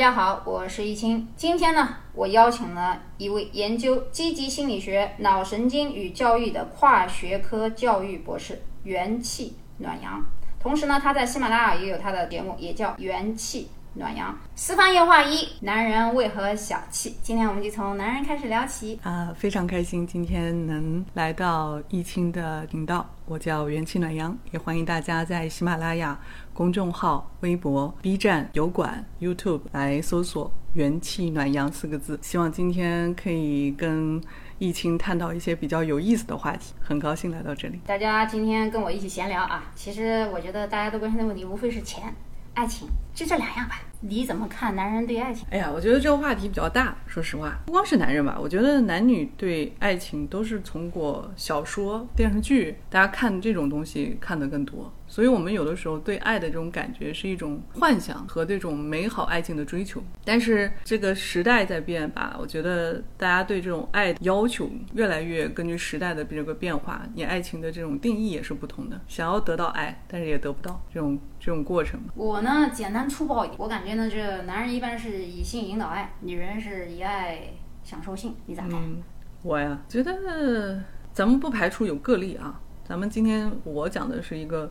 大家好，我是易清。今天呢，我邀请了一位研究积极心理学、脑神经与教育的跨学科教育博士元气暖阳。同时呢，他在喜马拉雅也有他的节目，也叫元气暖阳。私房夜话一：男人为何小气？今天我们就从男人开始聊起。啊，非常开心今天能来到易清的频道。我叫元气暖阳，也欢迎大家在喜马拉雅公众号、微博、B 站、油管、YouTube 来搜索“元气暖阳”四个字。希望今天可以跟易清探讨一些比较有意思的话题。很高兴来到这里。大家今天跟我一起闲聊啊，其实我觉得大家都关心的问题无非是钱、爱情，就这两样吧。你怎么看男人对爱情？哎呀，我觉得这个话题比较大。说实话，不光是男人吧，我觉得男女对爱情都是通过小说、电视剧，大家看这种东西看得更多。所以，我们有的时候对爱的这种感觉是一种幻想和这种美好爱情的追求。但是，这个时代在变吧，我觉得大家对这种爱要求越来越根据时代的这个变化，你爱情的这种定义也是不同的。想要得到爱，但是也得不到这种这种过程。我呢，简单粗暴一点，我感觉呢，这男人一般是以性引导爱，女人是以爱享受性。你咋看？嗯，我呀，觉得咱们不排除有个例啊。咱们今天我讲的是一个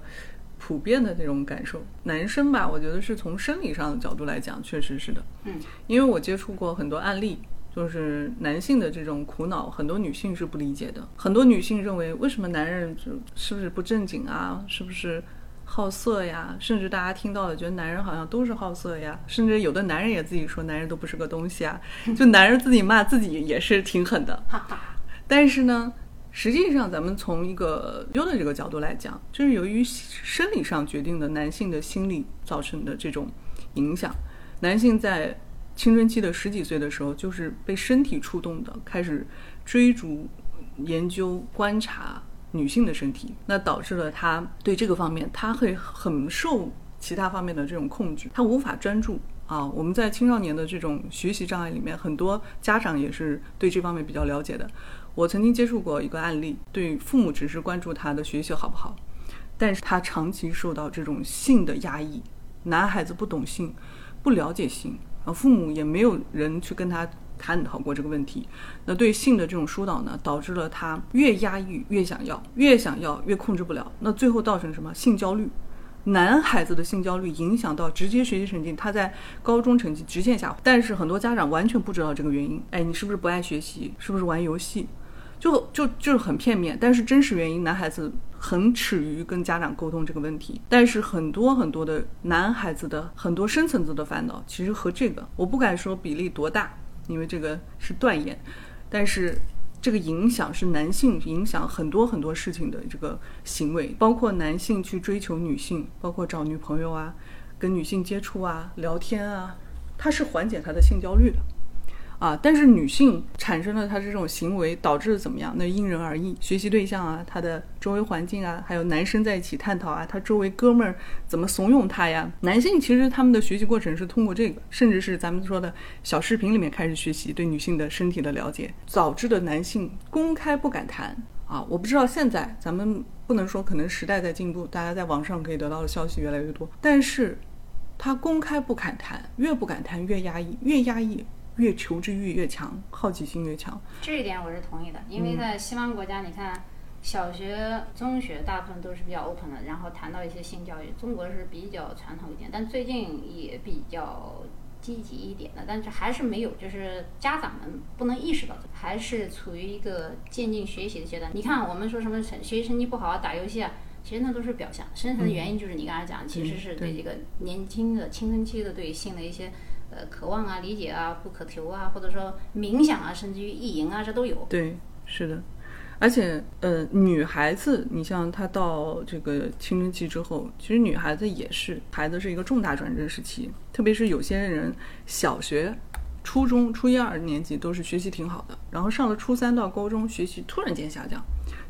普遍的这种感受，男生吧，我觉得是从生理上的角度来讲，确实是的。嗯，因为我接触过很多案例，就是男性的这种苦恼，很多女性是不理解的。很多女性认为，为什么男人就是不是不正经啊？是不是好色呀？甚至大家听到的，觉得男人好像都是好色呀。甚至有的男人也自己说，男人都不是个东西啊。就男人自己骂自己也是挺狠的。但是呢？实际上，咱们从一个优的这个角度来讲，就是由于生理上决定的男性的心理造成的这种影响。男性在青春期的十几岁的时候，就是被身体触动的，开始追逐、研究、观察女性的身体，那导致了他对这个方面，他会很受其他方面的这种控制，他无法专注啊。我们在青少年的这种学习障碍里面，很多家长也是对这方面比较了解的。我曾经接触过一个案例，对父母只是关注他的学习好不好，但是他长期受到这种性的压抑，男孩子不懂性，不了解性，啊，父母也没有人去跟他探讨过这个问题，那对性的这种疏导呢，导致了他越压抑越想要，越想要越控制不了，那最后造成什么？性焦虑，男孩子的性焦虑影响到直接学习成绩，他在高中成绩直线下滑，但是很多家长完全不知道这个原因，哎，你是不是不爱学习？是不是玩游戏？就就就是很片面，但是真实原因，男孩子很耻于跟家长沟通这个问题。但是很多很多的男孩子的很多深层次的烦恼，其实和这个我不敢说比例多大，因为这个是断言，但是这个影响是男性影响很多很多事情的这个行为，包括男性去追求女性，包括找女朋友啊，跟女性接触啊，聊天啊，它是缓解他的性焦虑的。啊，但是女性产生了她这种行为，导致怎么样？那因人而异。学习对象啊，他的周围环境啊，还有男生在一起探讨啊，他周围哥们儿怎么怂恿他呀？男性其实他们的学习过程是通过这个，甚至是咱们说的小视频里面开始学习对女性的身体的了解，导致的男性公开不敢谈啊。我不知道现在咱们不能说，可能时代在进步，大家在网上可以得到的消息越来越多，但是他公开不敢谈，越不敢谈越压抑，越压抑。越求知欲越强，好奇心越强。这一点我是同意的，因为在西方国家，你看小学、中学大部分都是比较 open 的，然后谈到一些性教育，中国是比较传统一点，但最近也比较积极一点的，但是还是没有，就是家长们不能意识到这个，还是处于一个渐进学习的阶段。你看我们说什么成学习成绩不好啊，打游戏啊，其实那都是表象，深层的原因就是你刚才讲，其实是对这个年轻的青春期的对性的一些。呃，渴望啊，理解啊，不可求啊，或者说冥想啊，甚至于意淫啊，这都有。对，是的，而且呃，女孩子，你像她到这个青春期之后，其实女孩子也是，孩子是一个重大转折时期，特别是有些人小学、初中、初一二年级都是学习挺好的，然后上了初三到高中，学习突然间下降，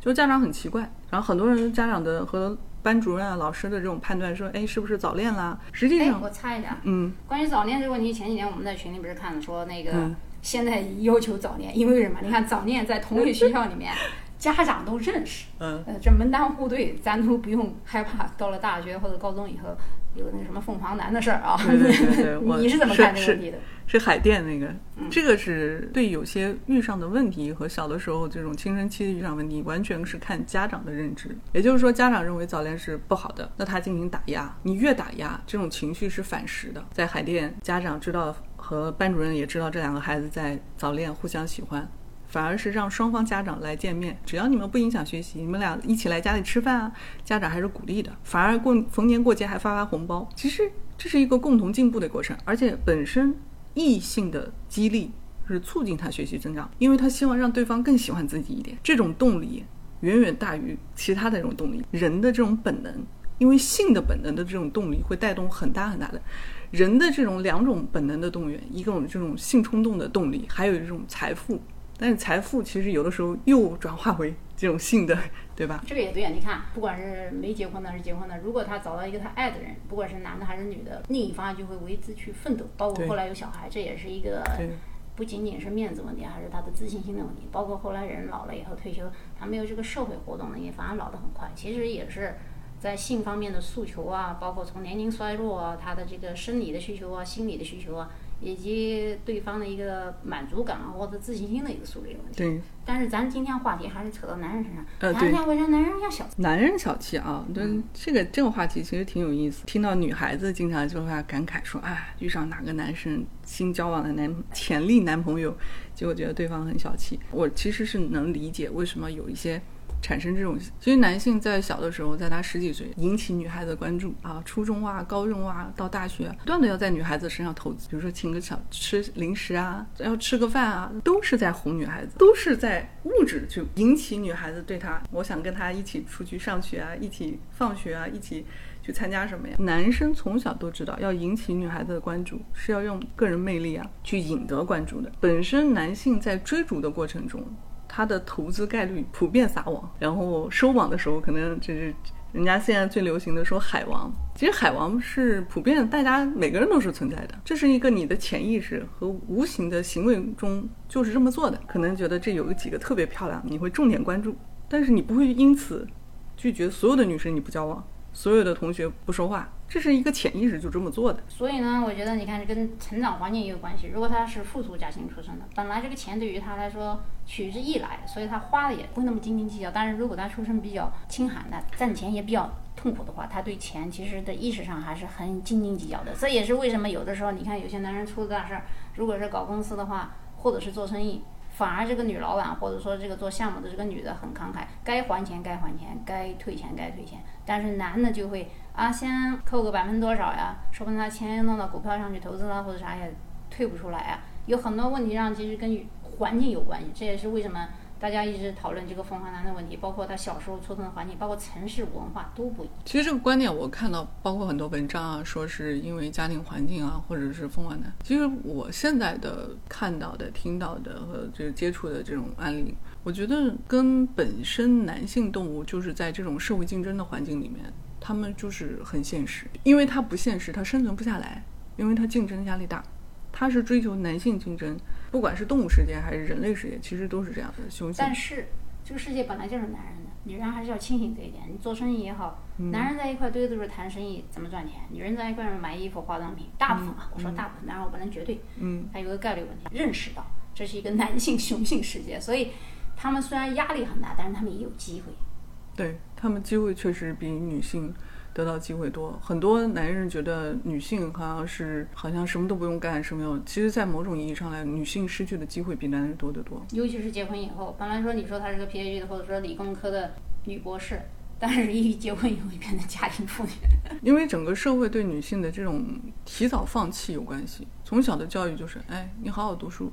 就家长很奇怪，然后很多人家长的和。班主任啊，老师的这种判断说，哎，是不是早恋啦？实际上，我猜一下，嗯，关于早恋这个问题，前几年我们在群里不是看了，说那个现在要求早恋，因为什么？你看早恋在同一个学校里面，家长都认识，嗯，呃，这门当户对，咱都不用害怕。到了大学或者高中以后，有那什么凤凰男的事儿啊。对对对对 我你是怎么看这个问题的？是海淀那个，嗯这个是对有些遇上的问题和小的时候这种青春期的遇上问题，完全是看家长的认知。也就是说，家长认为早恋是不好的，那他进行打压，你越打压，这种情绪是反噬的。在海淀，家长知道和班主任也知道这两个孩子在早恋，互相喜欢。反而是让双方家长来见面，只要你们不影响学习，你们俩一起来家里吃饭啊，家长还是鼓励的。反而过逢年过节还发发红包，其实这是一个共同进步的过程，而且本身异性的激励是促进他学习增长，因为他希望让对方更喜欢自己一点，这种动力远远大于其他的这种动力。人的这种本能，因为性的本能的这种动力会带动很大很大的人的这种两种本能的动员，一种这种性冲动的动力，还有一种财富。但是财富其实有的时候又转化为这种性的，对吧？这个也对啊，你看，不管是没结婚的还是结婚的，如果他找到一个他爱的人，不管是男的还是女的，另一方就会为之去奋斗，包括后来有小孩，这也是一个对不仅仅是面子问题，还是他的自信心的问题。包括后来人老了以后退休，他没有这个社会活动能力，反而老得很快。其实也是在性方面的诉求啊，包括从年龄衰弱啊，他的这个生理的需求啊、心理的需求啊，以及对方的一个满足感啊或者自信心的一个树立问题。对，但是咱今天话题还是扯到男人身上，呃对谈一下为啥男人要小男人小气啊，对、嗯这个这个话题其实挺有意思。听到女孩子经常就会感慨说，哎，遇上哪个男生新交往的男潜力男朋友，结果觉得对方很小气。我其实是能理解为什么有一些。产生这种，其实男性在小的时候，在他十几岁引起女孩子的关注啊，初中啊、高中啊，到大学，不断的要在女孩子身上投资，比如说请个小吃零食啊，要吃个饭啊，都是在哄女孩子，都是在物质去引起女孩子对他，我想跟他一起出去上学啊，一起放学啊，一起去参加什么呀？男生从小都知道要引起女孩子的关注，是要用个人魅力啊去引得关注的。本身男性在追逐的过程中，他的投资概率普遍撒网，然后收网的时候可能就是人家现在最流行的说海王。其实海王是普遍大家每个人都是存在的，这是一个你的潜意识和无形的行为中就是这么做的。可能觉得这有几个特别漂亮，你会重点关注，但是你不会因此拒绝所有的女生你不交往，所有的同学不说话，这是一个潜意识就这么做的。所以呢，我觉得你看，这跟成长环境也有关系。如果他是富足家庭出身的，本来这个钱对于他来说取之易来，所以他花的也不会那么斤斤计较。但是如果他出身比较清寒的，赚钱也比较痛苦的话，他对钱其实的意识上还是很斤斤计较的。这也是为什么有的时候你看有些男人出了大事儿，如果是搞公司的话，或者是做生意。反而这个女老板或者说这个做项目的这个女的很慷慨，该还钱该还钱，该退钱该退钱。但是男的就会啊，先扣个百分多少呀？说不定他钱弄到股票上去投资了或者啥也退不出来啊。有很多问题上其实跟环境有关系，这也是为什么大家一直讨论这个凤凰男的问题，包括他小时候出生的环境，包括城市文化都不一样。其实这个观点我看到，包括很多文章啊，说是因为家庭环境啊，或者是凤凰男。其实我现在的看到的、听到的和就是接触的这种案例，我觉得跟本身男性动物就是在这种社会竞争的环境里面，他们就是很现实，因为他不现实，他生存不下来，因为他竞争压力大。他是追求男性竞争，不管是动物世界还是人类世界，其实都是这样的雄性。但是这个世界本来就是男人的，女人还是要清醒这一点。你做生意也好，男人在一块堆都是谈生意怎么赚钱，女人在一块买衣服、化妆品。大部分啊，我说大部分，当然我不能绝对，嗯，还有个概率问题，认识到这是一个男性雄性世界，所以他们虽然压力很大，但是他们也有机会。对他们机会确实比女性得到机会多。很多男人觉得女性好像是好像什么都不用干，什么有，其实，在某种意义上来，女性失去的机会比男人多得多。尤其是结婚以后，本来说你说她是个 PhD 的，或者说理工科的女博士，但是一结婚以后变成家庭妇女。因为整个社会对女性的这种提早放弃有关系。从小的教育就是，哎，你好好读书，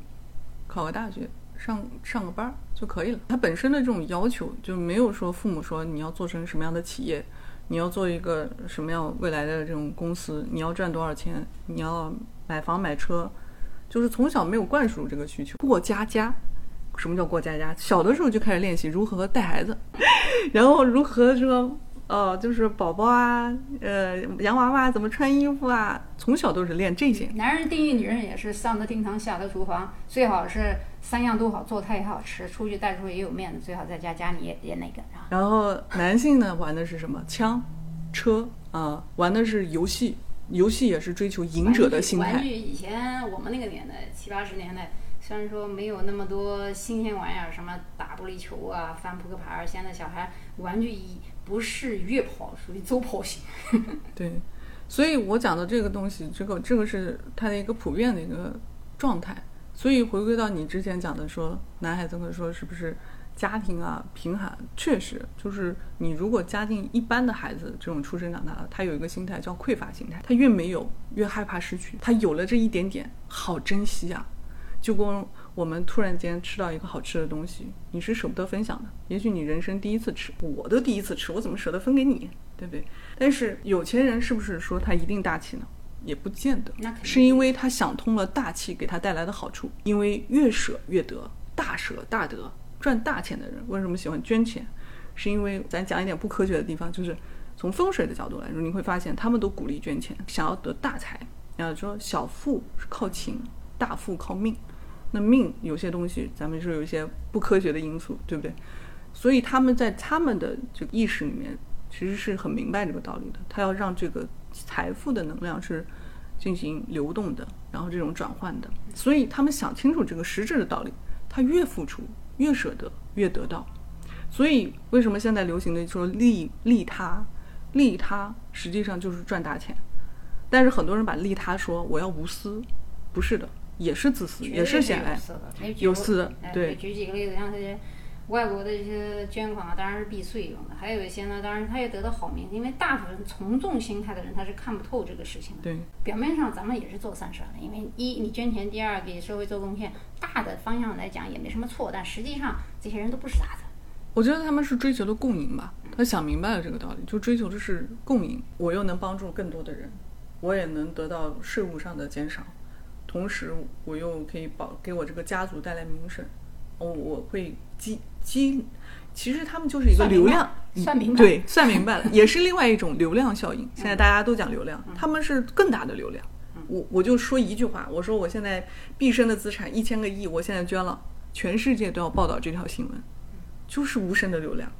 考个大学，上上个班儿就可以了。他本身的这种要求就没有说父母说你要做成什么样的企业，你要做一个什么样未来的这种公司，你要赚多少钱，你要买房买车，就是从小没有灌输这个需求。过家家，什么叫过家家？小的时候就开始练习如何带孩子，然后如何说。哦，就是宝宝啊，呃，洋娃娃怎么穿衣服啊，从小都是练这些。男人定义女人也是上得厅堂，下得厨房，最好是三样都好，做菜也好吃，出去带出去也有面子，最好在家家里也也那个。然后男性呢玩的是什么？枪、车啊，玩的是游戏，游戏也是追求赢者的心态。玩具以前我们那个年代七八十年代，虽然说没有那么多新鲜玩意儿，什么打玻璃球啊、翻扑克牌儿，现在小孩玩具一不是越跑，属于周跑型。对，所以我讲的这个东西，这个这个是它的一个普遍的一个状态。所以回归到你之前讲的说，男孩子会说是不是家庭啊贫寒，确实就是你如果家境一般的孩子，这种出生长大的，他有一个心态叫匮乏心态，他越没有越害怕失去，他有了这一点点，好珍惜啊。就跟我们突然间吃到一个好吃的东西，你是舍不得分享的。也许你人生第一次吃，我都第一次吃，我怎么舍得分给你，对不对？但是有钱人是不是说他一定大气呢？也不见得那是因为他想通了大气给他带来的好处。因为越舍越得，大舍大得。赚大钱的人为什么喜欢捐钱？是因为咱讲一点不科学的地方，就是从风水的角度来说，你会发现他们都鼓励捐钱，想要得大财。要说小富是靠勤，大富靠命。那命有些东西，咱们是有一些不科学的因素，对不对？所以他们在他们的这个意识里面，其实是很明白这个道理的。他要让这个财富的能量是进行流动的，然后这种转换的。所以他们想清楚这个实质的道理，他越付出越舍得，越得到。所以为什么现在流行的说利利他，利他实际上就是赚大钱。但是很多人把利他说我要无私，不是的，也是自私，也是显爱。有私哎对举几个例子，像这些外国的一些捐款啊，当然是避税用的；还有一些呢，当然他也得到好名，因为大部分从众心态的人他是看不透这个事情的。对，表面上咱们也是做善事儿的，因为一你捐钱，第二给社会做贡献，大的方向来讲也没什么错，但实际上这些人都不是傻子。我觉得他们是追求的共赢吧，他想明白了这个道理，就追求的是共赢。我又能帮助更多的人，我也能得到税务上的减少，同时我又可以保给我这个家族带来名声。我，我会积积，其实他们就是一个流量，算明白对，算明白了，也是另外一种流量效应。现在大家都讲流量，他们是更大的流量。我我就说一句话，我说我现在毕生的资产一千个亿，我现在捐了，全世界都要报道这条新闻，就是无声的流量。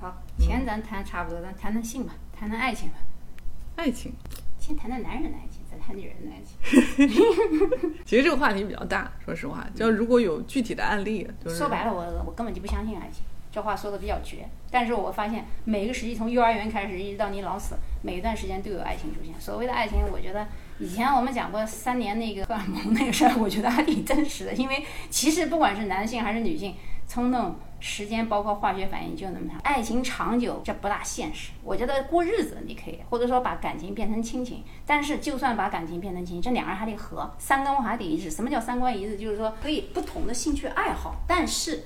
好，钱咱谈差不多，咱谈谈性吧，谈谈爱情吧。爱情，先谈谈男人的爱情，女人的爱情。其实这个话题比较大，说实话，就如果有具体的案例，就是说白了，我我根本就不相信爱情。这话说的比较绝，但是我发现每个时期，从幼儿园开始一直到你老死，每一段时间都有爱情出现。所谓的爱情，我觉得以前我们讲过三年那个荷尔蒙那个事儿，我觉得还挺真实的。因为其实不管是男性还是女性，冲动、时间包括化学反应就那么长，爱情长久这不大现实。我觉得过日子你可以，或者说把感情变成亲情，但是就算把感情变成亲情，这两个人还得合，三观还得一致。什么叫三观一致？就是说可以不同的兴趣爱好，但是。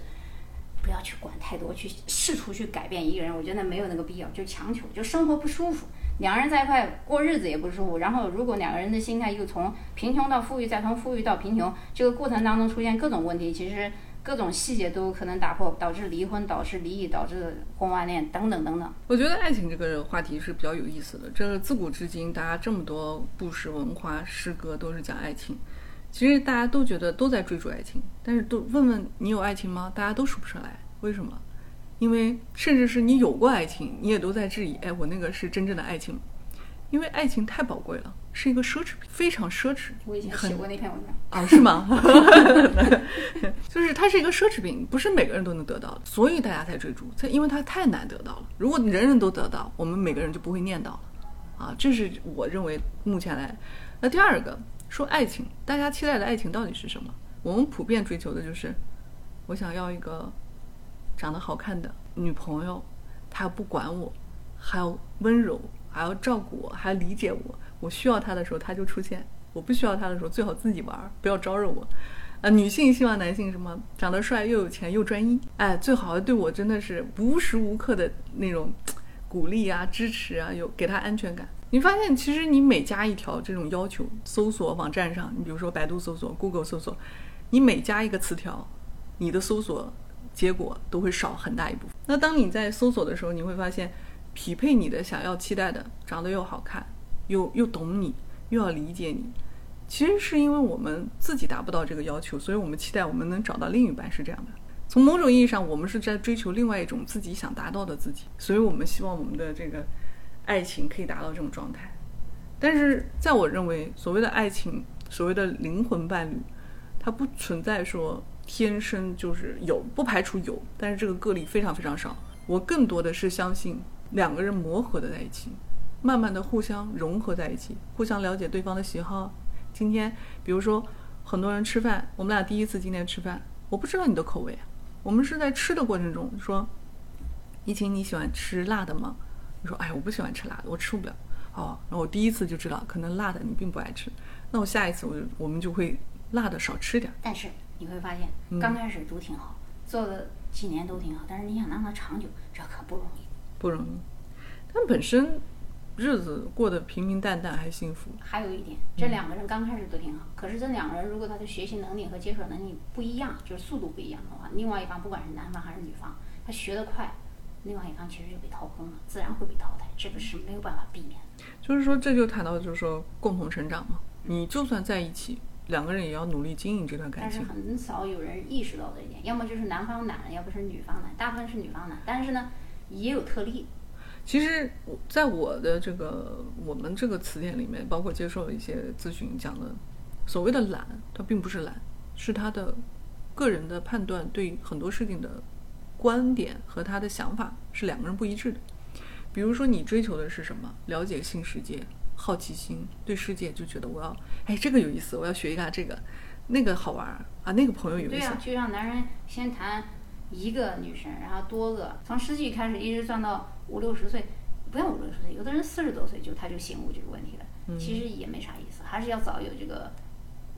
不要去管太多，去试图去改变一个人，我觉得没有那个必要，就强求，就生活不舒服，两个人在一块过日子也不舒服。然后，如果两个人的心态又从贫穷到富裕，再从富裕到贫穷，这个过程当中出现各种问题，其实各种细节都可能打破，导致离婚，导致离异，导致婚外恋等等等等。我觉得爱情这个话题是比较有意思的。这是自古至今，大家这么多故事、文化、诗歌都是讲爱情。其实大家都觉得都在追逐爱情，但是都问问你有爱情吗？大家都说不出来。为什么？因为甚至是你有过爱情，你也都在质疑：哎，我那个是真正的爱情？因为爱情太宝贵了，是一个奢侈品，非常奢侈。我以前写过那篇文章，啊，是吗？就是它是一个奢侈品，不是每个人都能得到的，所以大家才追逐，它因为它太难得到了。如果人人都得到，我们每个人就不会念叨了。啊，这是我认为目前来。那第二个说爱情，大家期待的爱情到底是什么？我们普遍追求的就是，我想要一个长得好看的女朋友，她不管我，还要温柔，还要照顾我，还要理解我。我需要他的时候，他就出现；我不需要他的时候，最好自己玩儿，不要招惹我。啊，女性希望男性什么？长得帅又有钱又专一，哎，最好对我真的是无时无刻的那种鼓励啊、支持啊，有给他安全感。你发现，其实你每加一条这种要求，搜索网站上，你比如说百度搜索、Google 搜索，你每加一个词条，你的搜索结果都会少很大一部分。那当你在搜索的时候，你会发现，匹配你的想要期待的，长得又好看，又又懂你，又要理解你。其实是因为我们自己达不到这个要求，所以我们期待我们能找到另一半是这样的。从某种意义上，我们是在追求另外一种自己想达到的自己，所以我们希望我们的这个爱情可以达到这种状态。但是在我认为，所谓的爱情，所谓的灵魂伴侣，它不存在说天生就是有，不排除有，但是这个个例非常非常少。我更多的是相信两个人磨合的在一起，慢慢的互相融合在一起，互相了解对方的喜好。今天，比如说很多人吃饭，我们俩第一次今天吃饭，我不知道你的口味，我们是在吃的过程中说，怡晴你喜欢吃辣的吗？你说哎，我不喜欢吃辣的，我吃不了。哦，然后我第一次就知道，可能辣的你并不爱吃，那我下一次我就我们就会辣的少吃点。但是你会发现，刚开始都挺好，做了几年都挺好，但是你想让它长久，这可不容易。不容易，但本身日子过得平平淡淡还幸福。还有一点，这两个人刚开始都挺好，可是这两个人如果他的学习能力和接受能力不一样，就是速度不一样的话，另外一方不管是男方还是女方，他学得快，另外一方其实就被掏空了，自然会被淘汰，这个是没有办法避免的。就是说，这就谈到就是说共同成长嘛。你就算在一起，两个人也要努力经营这段感情但是情。很少有人意识到这一点，要么就是男方懒，要不是女方懒，大部分是女方懒。但是呢，也有特例，其实，在我的这个我们这个词典里面，包括接受了一些咨询讲的，所谓的懒，它并不是懒，是他的个人的判断对很多事情的观点和他的想法是两个人不一致的。比如说，你追求的是什么？了解新世界，好奇心，对世界就觉得我要，哎，这个有意思，我要学一下这个，那个好玩儿啊，那个朋友有意思。对呀、就让男人先谈一个女生，然后多个，从十几开始一直算到五六十岁，不要五六十岁，有的人四十多岁就他就醒悟这个问题了。其实也没啥意思，还是要找有这个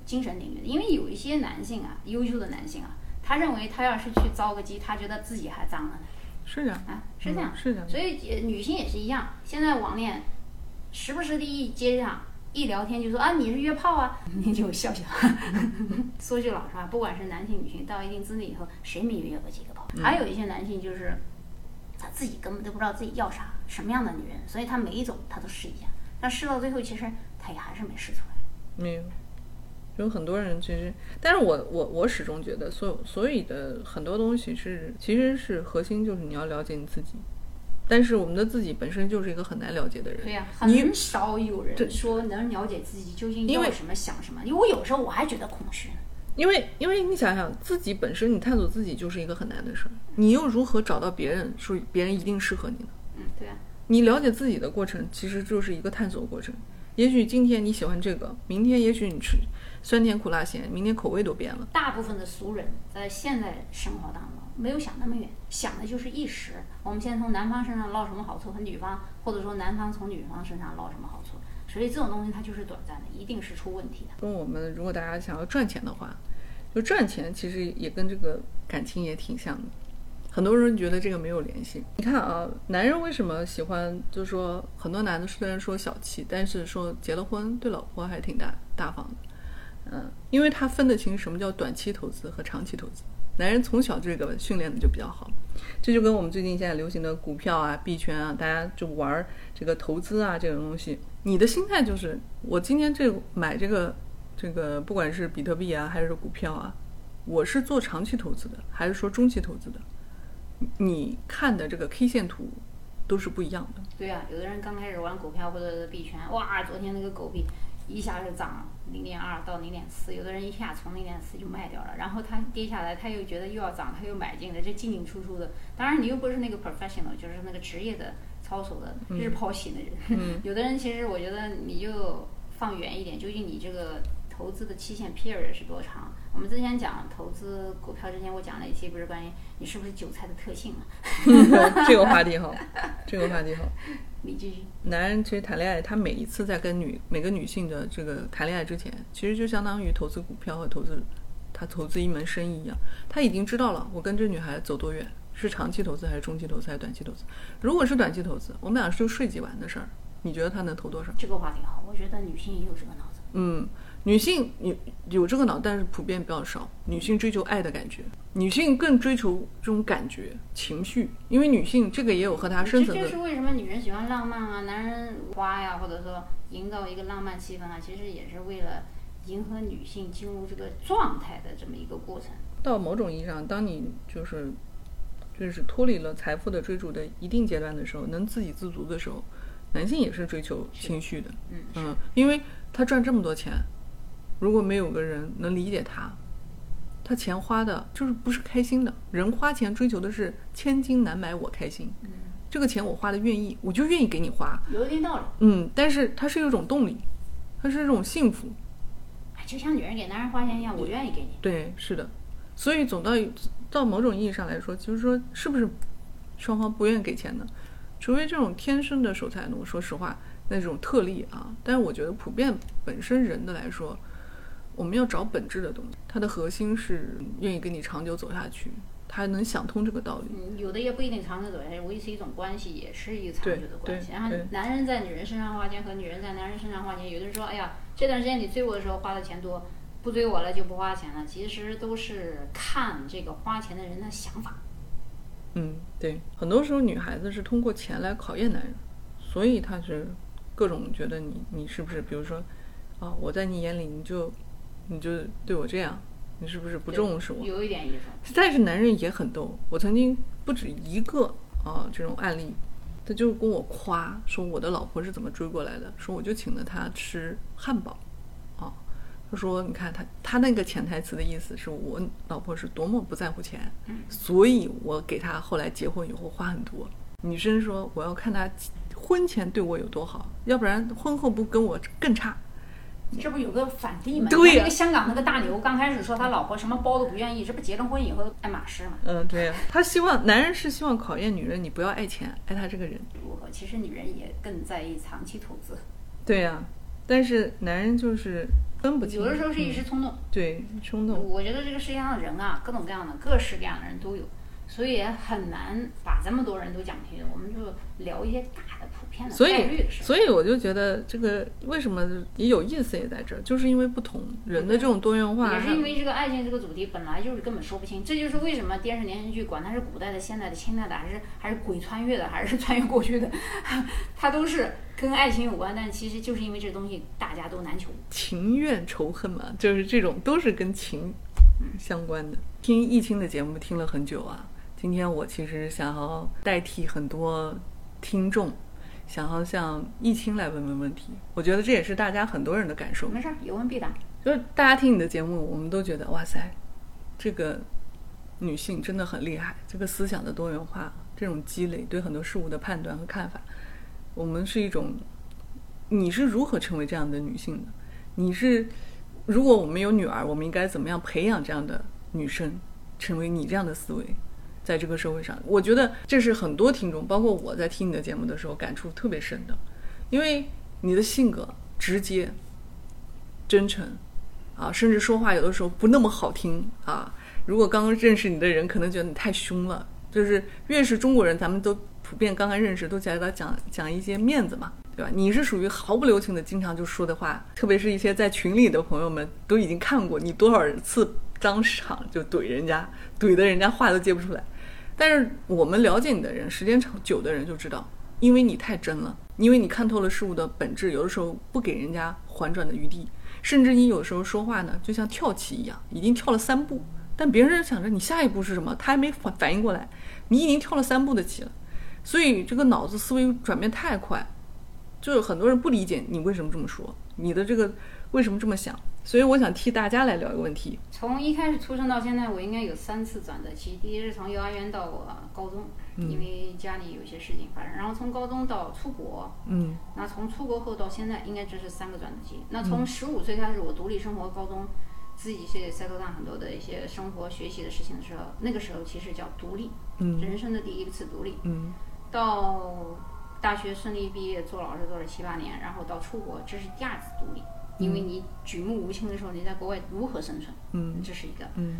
精神领域的，因为有一些男性啊，优秀的男性啊，他认为他要是去遭个鸡，他觉得自己还脏了呢。是这样，啊，是这样，嗯是这样所以呃女性也是一样，现在网恋，时不时的一接上一聊天就说啊你是约炮啊，你就笑笑。说句老实话，不管是男性女性，到一定资历以后，谁没约过几个炮？还有一些男性就是他自己根本都不知道自己要啥，什么样的女人，所以他每一种他都试一下，但试到最后，其实他也还是没试出来。没有，有很多人其实，但是我我我始终觉得，所有所以的很多东西是其实是核心就是你要了解你自己，但是我们的自己本身就是一个很难了解的人。对呀、你很少有人说能了解自己究竟因为要什么、想什么。因为我有时候我还觉得空虚。因为因为你想想自己本身，你探索自己就是一个很难的事儿，你又如何找到别人说别人一定适合你呢？嗯，对啊。你了解自己的过程，其实就是一个探索过程。也许今天你喜欢这个，明天也许你吃酸甜苦辣咸，明天口味都变了。大部分的俗人在现在生活当中没有想那么远，想的就是一时。我们先从男方身上捞什么好处，和女方，或者说男方从女方身上捞什么好处。所以这种东西它就是短暂的，一定是出问题的。跟我们如果大家想要赚钱的话，就赚钱其实也跟这个感情也挺像的。很多人觉得这个没有联系。你看啊，男人为什么喜欢？就是说，很多男的虽然说小气，但是说结了婚对老婆还挺大大方的。嗯，因为他分得清什么叫短期投资和长期投资。男人从小这个训练的就比较好，这就跟我们最近现在流行的股票啊、币圈啊，大家就玩这个投资啊这种东西。你的心态就是，我今天这买这个这个，不管是比特币啊还是股票啊，我是做长期投资的，还是说中期投资的？你看的这个 K 线图都是不一样的。对呀、有的人刚开始玩股票或者是币圈，哇，昨天那个狗币一下就涨了零点二到零点四，有的人一下从零点四就卖掉了，然后它跌下来，他又觉得又要涨，他又买进了，这进进出出的。当然你又不是那个 professional，就是那个职业的操守的日抛型的人。嗯 有的人其实我觉得你就放远一点，究竟你这个投资的期限 period 是多长？我们之前讲投资股票之前，我讲了一期不是关于你是不是韭菜的特性嘛？这个话题好，这个话题好。你继续。男人其实谈恋爱，他每一次在跟女每个女性的这个谈恋爱之前，其实就相当于投资股票和投资他投资一门生意一样，他已经知道了我跟这女孩走多远，是长期投资还是中期投资还是短期投资。如果是短期投资，我们俩就睡几晚的事儿，你觉得他能投多少？这个话题好，我觉得女性也有这个脑子。嗯，女性有有这个脑，但是普遍比较少。女性追求爱的感觉，女性更追求这种感觉、情绪，因为女性这个也有和她生存的这就是为什么女人喜欢浪漫啊，男人花呀，或者说营造一个浪漫气氛啊，其实也是为了迎合女性进入这个状态的这么一个过程。到某种意义上，当你就是就是脱离了财富的追逐的一定阶段的时候，能自给自足的时候，男性也是追求情绪的，嗯嗯，因为他赚这么多钱，如果没有个人能理解他，他钱花的就是不是开心的。人花钱追求的是千金难买我开心，这个钱我花的愿意，我就愿意给你花，有一定道理。嗯，但是它是一种动力，它是一种幸福，哎就像女人给男人花钱一样，我愿意给你。对，是的。所以总到到某种意义上来说，就是说是不是双方不愿意给钱呢？除非这种天生的守财奴，说实话那种特例啊，但是我觉得普遍本身人的来说，我们要找本质的东西，它的核心是愿意跟你长久走下去，他能想通这个道理。嗯，有的也不一定长久走下去，维持一种关系也是一个长久的关系。然后男人在女人身上花钱和女人在男人身上花钱，有的人说，哎呀，这段时间你追我的时候花的钱多，不追我了就不花钱了。其实都是看这个花钱的人的想法。嗯，对，很多时候女孩子是通过钱来考验男人，所以她是各种觉得你你是不是，比如说啊，我在你眼里你就你就对我这样，你是不是不重视我？有一点意思。但是男人也很逗，我曾经不止一个啊这种案例，他就跟我夸说我的老婆是怎么追过来的，说我就请了他吃汉堡，啊，他说你看他他那个潜台词的意思是我老婆是多么不在乎钱，所以我给他后来结婚以后花很多。女生说我要看他婚前对我有多好，要不然婚后不跟我更差。这不有个反例吗？那个香港那个大牛，刚开始说他老婆什么包都不愿意，这不结了婚以后爱马仕吗？嗯，对呀、他希望男人是希望考验女人，你不要爱钱，爱他这个人。如何？其实女人也更在意长期投资，对呀、但是男人就是分不清，有的时候是一时冲动。对冲动。我觉得这个世界上的人啊，各种各样的、各式各样的人都有，所以也很难把这么多人都讲清楚。我们就聊一些大的、普遍的所以。所以我就觉得这个为什么也有意思也在这儿，就是因为不同人的这种多元化，也是因为这个爱情这个主题本来就是根本说不清，这就是为什么电视连续剧管它是古代的、现代的、清代的，还是还是鬼穿越的，还是穿越过去的，它都是跟爱情有关。但其实就是因为这东西大家都难求。情怨仇恨嘛，就是这种都是跟情相关的。听易清的节目听了很久啊，今天我其实想要代替很多听众，想要向易清来问问问题。我觉得这也是大家很多人的感受。没事儿，有问必答。就是大家听你的节目，我们都觉得哇塞，这个女性真的很厉害，这个思想的多元化，这种积累对很多事物的判断和看法，我们是一种，你是如何成为这样的女性的？你是，如果我们有女儿，我们应该怎么样培养这样的女生，成为你这样的思维？在这个社会上，我觉得这是很多听众，包括我在听你的节目的时候感触特别深的，因为你的性格直接、真诚，啊，甚至说话有的时候不那么好听啊。如果刚刚认识你的人，可能觉得你太凶了。就是越是中国人，咱们都普遍刚刚认识，都觉得讲讲一些面子嘛，对吧？你是属于毫不留情的，经常就说的话，特别是一些在群里的朋友们都已经看过你多少次当场就怼人家，怼的人家话都接不出来。但是我们了解你的人，时间长久的人就知道，因为你太真了，因为你看透了事物的本质，有的时候不给人家缓转的余地，甚至你有时候说话呢，就像跳棋一样，已经跳了三步，但别人想着你下一步是什么，他还没反反应过来，你已经跳了三步的棋了，所以这个脑子思维转变太快，就是很多人不理解你为什么这么说，你的这个为什么这么想，所以我想替大家来聊一个问题，从一开始出生到现在，我应该有三次转折期。第一是从幼儿园到我高中，因为家里有些事情发生，然后从高中到出国，嗯那从出国后到现在，应该这是三个转折期。那从十五岁开始，我独立生活，高中自己去 settle down 很多的一些生活、学习的事情的时候，那个时候其实叫独立，嗯人生的第一次独立。嗯到大学顺利毕业，做老师做了七八年，然后到出国，这是第二次独立。因为你举目无亲的时候，你在国外如何生存？嗯这是一个。嗯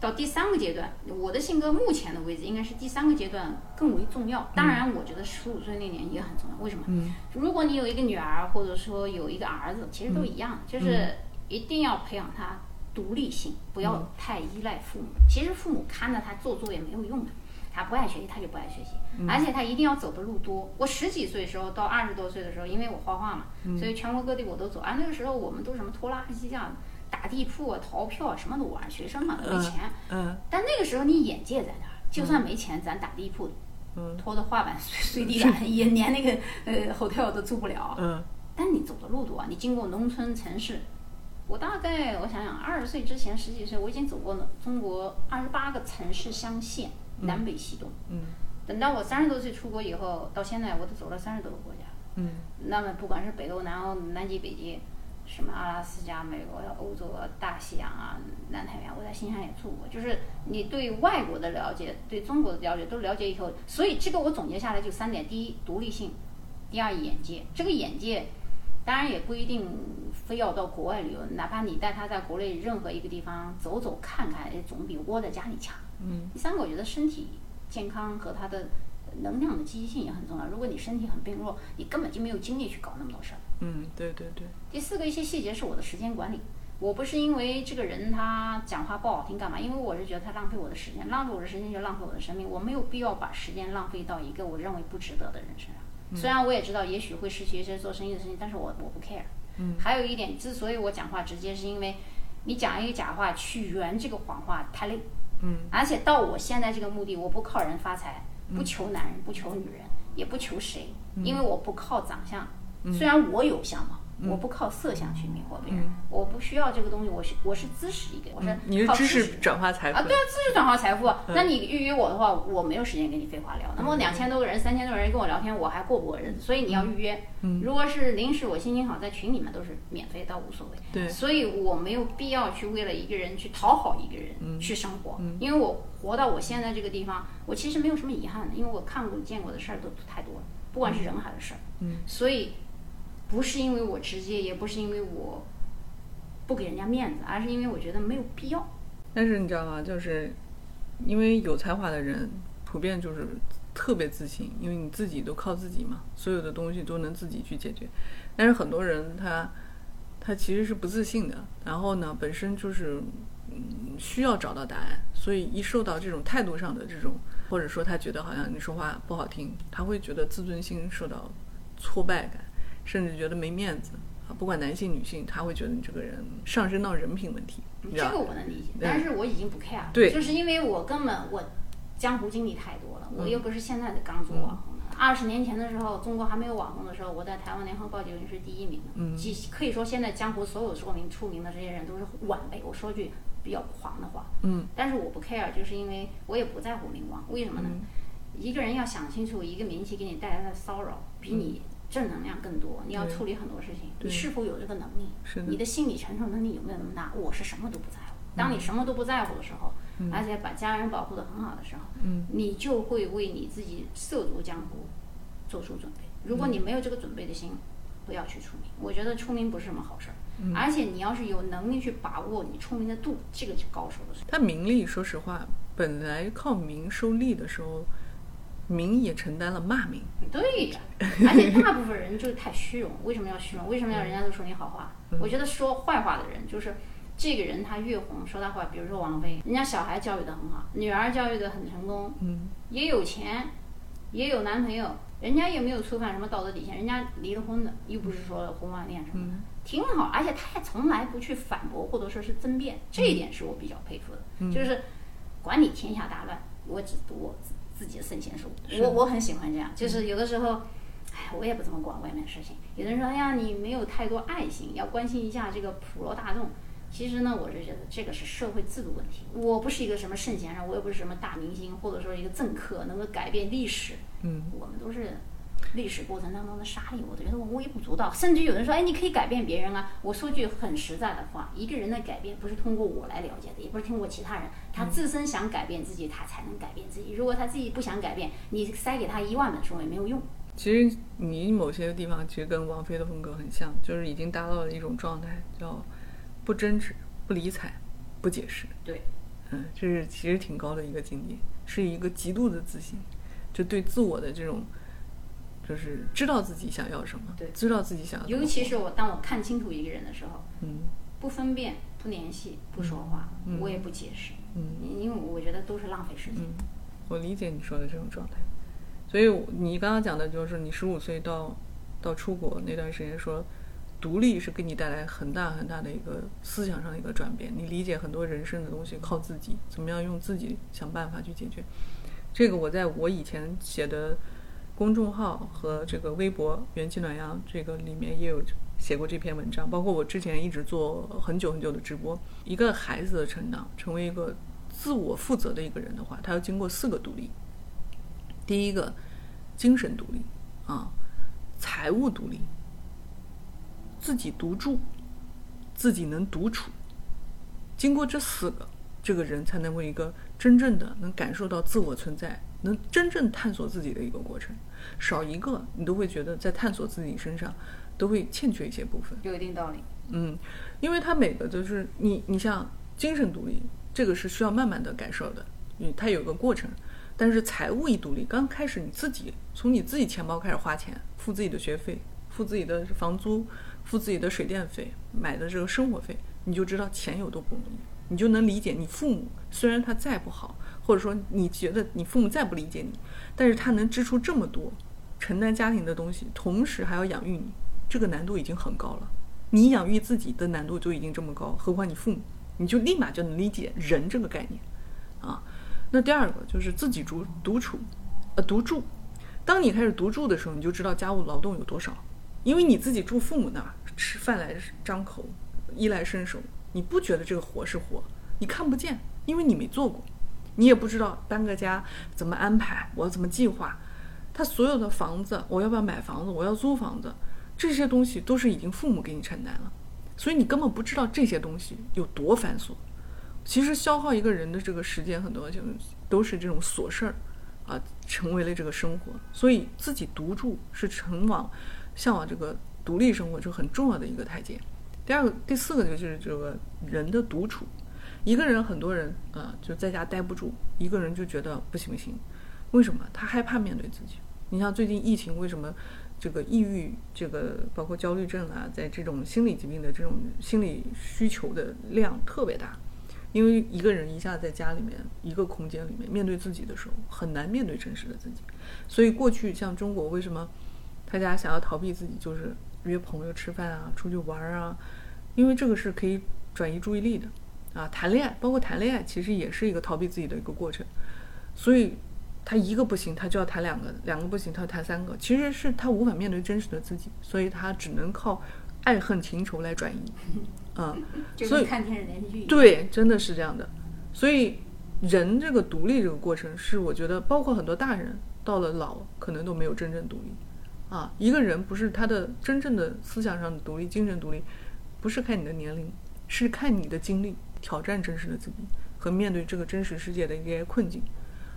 到第三个阶段，我的性格目前的位置应该是第三个阶段更为重要。当然，我觉得十五岁那年也很重要。为什么？嗯如果你有一个女儿，或者说有一个儿子，其实都一样，就是一定要培养他独立性，不要太依赖父母。其实父母看着他做作也没有用的，他不爱学习他就不爱学习，而且他一定要走的路多。我十几岁的时候到二十多岁的时候，因为我画画嘛，所以全国各地我都走。啊，那个时候我们都什么拖拉机啊、打地铺啊、逃票啊，什么都玩。学生嘛，没钱。嗯但那个时候你眼界在那儿，就算没钱，咱打地铺嗯拖着画板睡睡地板，也连那个呃 hotel 都住不了。嗯但你走的路多啊，你经过农村城市，我大概我想想，二十岁之前、十几岁，我已经走过了中国二十八个城市乡县，南北西东。嗯等到我三十多岁出国以后，到现在我都走了三十多个国家。嗯那么不管是北欧、南欧、南极、北极，什么阿拉斯加、美国、欧洲、大西洋啊、南太平洋，我在新西兰也住过。就是你对外国的了解，对中国的了解都了解以后，所以这个我总结下来就三点：第一，独立性；第二，眼界。这个眼界当然也不一定非要到国外旅游，哪怕你带他在国内任何一个地方走走看看，也总比窝在家里强。嗯第三个，我觉得身体健康和他的能量的积极性也很重要。如果你身体很病弱，你根本就没有精力去搞那么多事儿。嗯，对对对，第四个，一些细节是我的时间管理。我不是因为这个人他讲话不好听干嘛，因为我是觉得他浪费我的时间，浪费我的时间就浪费我的生命，我没有必要把时间浪费到一个我认为不值得的人身上。虽然我也知道也许会失去一些做生意的事情，但是我我不 care。嗯还有一点，之所以我讲话直接，是因为你讲一个假话去圆这个谎话太累。嗯。而且到我现在这个目的，我不靠人发财，不求男人，不求女人，也不求谁，因为我不靠长相。虽然我有相貌，我不靠色相去迷惑别人，我不需要这个东西，我是我是知识一个，我是嗯你是知识转化财富啊，对啊，知识转化财富。那你预约我的话，我没有时间跟你废话聊。那么两千多个人、三千多个人跟我聊天，我还过不过日子？所以你要预约。如果是临时我心情好，在群里面都是免费，倒无所谓。对所以我没有必要去为了一个人去讨好一个人去生活，因为我活到我现在这个地方，我其实没有什么遗憾的，因为我看过见过的事儿都太多了，不管是人还是事儿。嗯，所以不是因为我直接，也不是因为我不给人家面子，而是因为我觉得没有必要。但是你知道吗？就是因为有才华的人普遍就是特别自信，因为你自己都靠自己嘛，所有的东西都能自己去解决。但是很多人他他其实是不自信的，然后呢，本身就是嗯需要找到答案，所以一受到这种态度上的这种，或者说他觉得好像你说话不好听，他会觉得自尊心受到挫败感，甚至觉得没面子。啊，不管男性女性，他会觉得你这个人上升到人品问题，这？个我能理解，但是我已经不 care 了。对就是因为我根本我江湖经历太多了，嗯我又不是现在的刚做网红的。二十年前的时候，中国还没有网红的时候，我在台湾联合报就已经是第一名了。嗯即可以说现在江湖所有说明出名的这些人都是晚辈。我说句比较狂的话，嗯，但是我不 care，就是因为我也不在乎名望。为什么呢？一个人要想清楚，一个名气给你带来的骚扰比你正能量更多。你要处理很多事情，你是否有这个能力？你的心理承受能力有没有那么大？我是什么都不在乎。当你什么都不在乎的时候，而且把家人保护得很好的时候，嗯你就会为你自己涉足江湖做出准备。如果你没有这个准备的心，不要去出名。我觉得出名不是什么好事儿，而且你要是有能力去把握你出名的度，这个是高手的事。他名利，说实话，本来靠名收利的时候，名也承担了骂名。对呀，而且大部分人就是太虚荣。为什么要虚荣？为什么要人家都说你好话？我觉得说坏话的人，就是这个人他越红，说他坏。比如说王菲，人家小孩教育的很好，女儿教育的很成功，嗯也有钱，也有男朋友，人家也没有触犯什么道德底线，人家离了婚的，又不是说婚外恋什么的，挺好。而且他也从来不去反驳或者说是争辩，这一点是我比较佩服的。就是管你天下大乱，我只读我自自己的圣贤书。我我很喜欢这样，就是有的时候。哎，我也不怎么管外面的事情。有的人说，哎呀，你没有太多爱心，要关心一下这个普罗大众。其实呢，我是觉得这个是社会制度问题。我不是一个什么圣贤人，我也不是什么大明星，或者说一个政客能够改变历史。嗯，我们都是历史过程当中的沙粒，我都觉得我微不足道。甚至有人说，哎，你可以改变别人啊。我说句很实在的话，一个人的改变不是通过我来了解的，也不是通过其他人，他自身想改变自己，他才能改变自己。如果他自己不想改变，你塞给他一万本书也没有用。其实你某些地方其实跟王菲的风格很像，就是已经达到了一种状态，叫不争执、不理睬、不解释。对，嗯，这是其实挺高的一个境界，是一个极度的自信，就对自我的这种，就是知道自己想要什么，对知道自己想要怎么。尤其是我当我看清楚一个人的时候，嗯不分辨、不联系、不说话，嗯我也不解释，嗯因为我觉得都是浪费时间。嗯，我理解你说的这种状态。所以你刚刚讲的就是你十五岁到到出国那段时间说，独立是给你带来很大很大的一个思想上的一个转变。你理解很多人生的东西靠自己，怎么样用自己想办法去解决。这个我在我以前写的公众号和这个微博“元气暖阳”这个里面也有写过这篇文章，包括我之前一直做很久很久的直播。一个孩子的成长，成为一个自我负责的一个人的话，他要经过四个独立。第一个，精神独立啊，财务独立，自己独住，自己能独处。经过这四个，这个人才能为一个真正的能感受到自我存在，能真正探索自己的一个过程。少一个，你都会觉得在探索自己身上都会欠缺一些部分。有一定道理。嗯，因为他每个就是你，你像精神独立，这个是需要慢慢的感受的，因为它有个过程。但是财务一独立，刚开始你自己从你自己钱包开始花钱，付自己的学费，付自己的房租，付自己的水电费，买的这个生活费，你就知道钱有多不容易，你就能理解你父母虽然他再不好，或者说你觉得你父母再不理解你，但是他能支出这么多，承担家庭的东西，同时还要养育你，这个难度已经很高了。你养育自己的难度就已经这么高，何况你父母，你就立马就能理解人这个概念，啊，那第二个就是自己独独处，呃，独住。当你开始独住的时候，你就知道家务劳动有多少，因为你自己住父母那儿，吃饭来张口，衣来伸手，你不觉得这个活是活，你看不见，因为你没做过，你也不知道搬个家怎么安排，我怎么计划，他所有的房子，我要不要买房子，我要租房子。这些东西都是已经父母给你承担了，所以你根本不知道这些东西有多繁琐。其实消耗一个人的这个时间，很多就都是这种琐事儿啊，成为了这个生活。所以自己独住是成往向往这个独立生活就很重要的一个台阶。第二个、第四个就是这个人的独处。一个人，很多人啊就在家待不住，一个人就觉得不行不行。为什么？他害怕面对自己。你像最近疫情，为什么？这个抑郁，这个包括焦虑症啊，在这种心理疾病的这种心理需求的量特别大，因为一个人一下在家里面一个空间里面面对自己的时候，很难面对真实的自己。所以过去像中国，为什么大家想要逃避自己，就是约朋友吃饭啊，出去玩啊？因为这个是可以转移注意力的啊。谈恋爱，包括谈恋爱，其实也是一个逃避自己的一个过程。所以。他一个不行，他就要谈两个；两个不行，他要谈三个。其实是他无法面对真实的自己，所以他只能靠爱恨情仇来转移。嗯，所以看电视连续剧。对，真的是这样的。所以人这个独立这个过程，是我觉得，包括很多大人到了老，可能都没有真正独立。啊，一个人不是他的真正的思想上的独立、精神独立，不是看你的年龄，是看你的经历，挑战真实的自己和面对这个真实世界的一些困境。